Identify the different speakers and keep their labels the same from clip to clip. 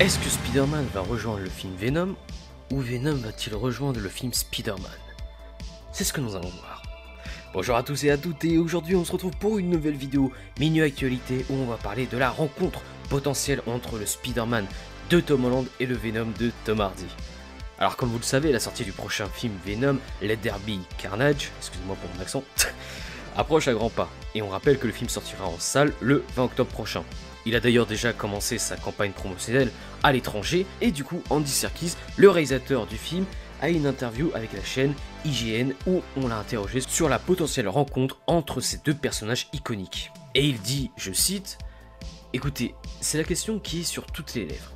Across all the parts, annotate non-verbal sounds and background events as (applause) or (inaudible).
Speaker 1: Est-ce que Spider-Man va rejoindre le film Venom ou Venom va-t-il rejoindre le film Spider-Man? C'est ce que nous allons voir. Bonjour à tous et à toutes et aujourd'hui on se retrouve pour une nouvelle vidéo mini actualité où on va parler de la rencontre potentielle entre le Spider-Man de Tom Holland et le Venom de Tom Hardy. Alors comme vous le savez, la sortie du prochain film Venom, Let There Be Carnage, excusez-moi pour mon accent, (laughs) approche à grands pas et on rappelle que le film sortira en salle le 20 octobre prochain. Il a d'ailleurs déjà commencé sa campagne promotionnelle à l'étranger, et du coup Andy Serkis, le réalisateur du film, a une interview avec la chaîne IGN où on l'a interrogé sur la potentielle rencontre entre ces deux personnages iconiques. Et il dit, je cite, Écoutez, c'est la question qui est sur toutes les lèvres.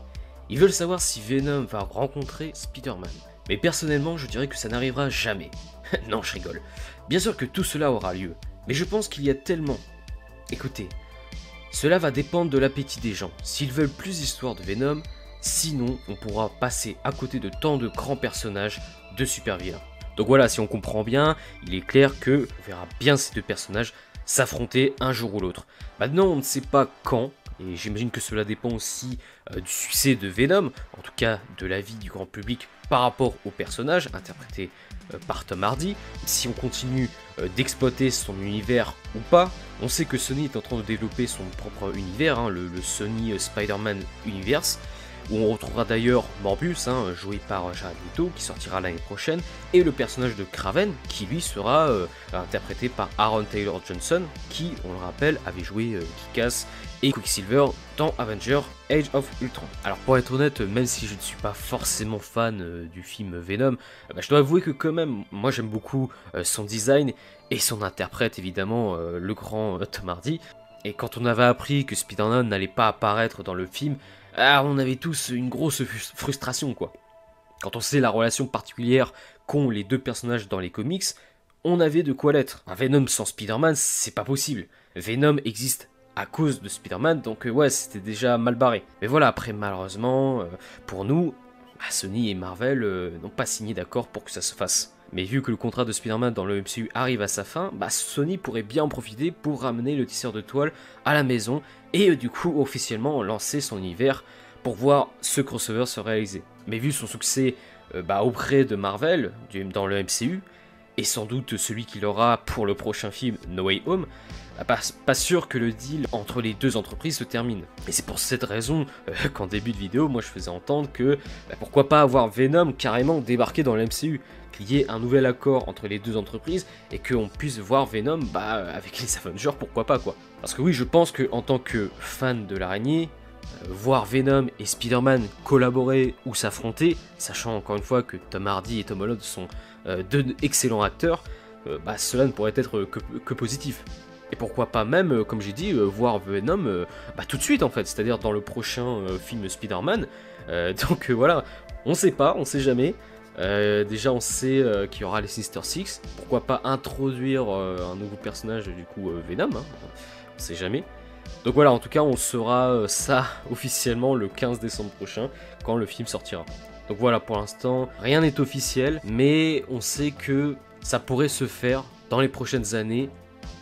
Speaker 1: Ils veulent savoir si Venom va rencontrer Spider-Man. Mais personnellement, je dirais que ça n'arrivera jamais. (laughs) non, je rigole. Bien sûr que tout cela aura lieu, mais je pense qu'il y a tellement... Écoutez, cela va dépendre de l'appétit des gens. S'ils veulent plus d'histoires de Venom, sinon on pourra passer à côté de tant de grands personnages de super vilains. Donc voilà, si on comprend bien, il est clair que on verra bien ces deux personnages s'affronter un jour ou l'autre. Maintenant, on ne sait pas quand, et j'imagine que cela dépend aussi euh, du succès de Venom, en tout cas de l'avis du grand public par rapport au personnage interprété euh, par Tom Hardy. Si on continue euh, d'exploiter son univers ou pas, on sait que Sony est en train de développer son propre univers, hein, le, Sony Spider-Man Universe, où on retrouvera d'ailleurs Morbius, hein, joué par Jared Leto, qui sortira l'année prochaine, et le personnage de Kraven, qui lui sera interprété par Aaron Taylor Johnson, qui, on le rappelle, avait joué Kick-Ass et Quicksilver dans Avenger Age of Ultron. Alors pour être honnête, même si je ne suis pas forcément fan euh, du film Venom, euh, bah, je dois avouer que quand même, moi j'aime beaucoup euh, son design et son interprète évidemment, le grand Tom Hardy. Et quand on avait appris que Spider-Man n'allait pas apparaître dans le film, ah, on avait tous une grosse frustration quoi. Quand on sait la relation particulière qu'ont les deux personnages dans les comics, on avait de quoi l'être. Un Venom sans Spider-Man, c'est pas possible. Venom existe à cause de Spider-Man, donc euh, ouais, c'était déjà mal barré. Mais voilà, après, malheureusement, euh, pour nous, bah, Sony et Marvel euh, n'ont pas signé d'accord pour que ça se fasse. Mais vu que le contrat de Spider-Man dans le MCU arrive à sa fin, bah Sony pourrait bien en profiter pour ramener le tisseur de toile à la maison et du coup officiellement lancer son univers pour voir ce crossover se réaliser. Mais vu son succès bah, auprès de Marvel dans le MCU, et sans doute celui qu'il aura pour le prochain film No Way Home, bah, pas, sûr que le deal entre les deux entreprises se termine. Et c'est pour cette raison euh, (laughs) qu'en début de vidéo, moi je faisais entendre que bah, pourquoi pas avoir Venom carrément débarqué dans l'MCU, qu'il y ait un nouvel accord entre les deux entreprises et qu'on puisse voir Venom bah, avec les Avengers, pourquoi pas quoi. Parce que oui, je pense que en tant que fan de l'araignée, voir Venom et Spider-Man collaborer ou s'affronter, sachant encore une fois que Tom Hardy et Tom Holland sont euh, deux excellents acteurs, bah, cela ne pourrait être que positif. Et pourquoi pas même, euh, comme j'ai dit, euh, voir Venom euh, bah, tout de suite en fait, c'est-à-dire dans le prochain film Spider-Man. (laughs) donc voilà, on sait pas, on sait jamais. déjà on sait qu'il y aura les Sinister Six. Pourquoi pas introduire un nouveau personnage du coup Venom, hein, on sait jamais. Donc voilà, en tout cas on saura ça (laughs) officiellement le 15 décembre prochain quand le film sortira. Donc voilà, pour l'instant, rien n'est officiel, mais on sait que ça pourrait se faire dans les prochaines années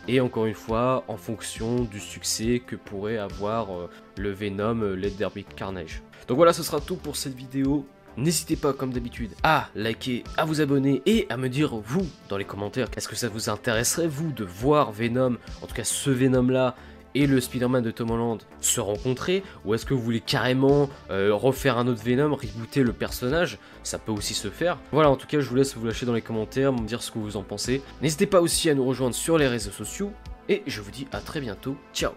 Speaker 1: et encore une fois en fonction du succès que pourrait avoir euh, le Venom euh, Let There Carnage. Donc voilà, ce sera tout pour cette vidéo. N'hésitez pas, comme d'habitude, à liker, à vous abonner et à me dire, vous, dans les commentaires, est-ce que ça vous intéresserait, vous, de voir Venom, en tout cas ce Venom-là, et le Spider-Man de Tom Holland se rencontrer Ou est-ce que vous voulez carrément euh, refaire un autre Venom, rebooter le personnage? Ça peut aussi se faire. Voilà, en tout cas, je vous laisse vous lâcher dans les commentaires, me dire ce que vous en pensez. N'hésitez pas aussi à nous rejoindre sur les réseaux sociaux. Et je vous dis à très bientôt. Ciao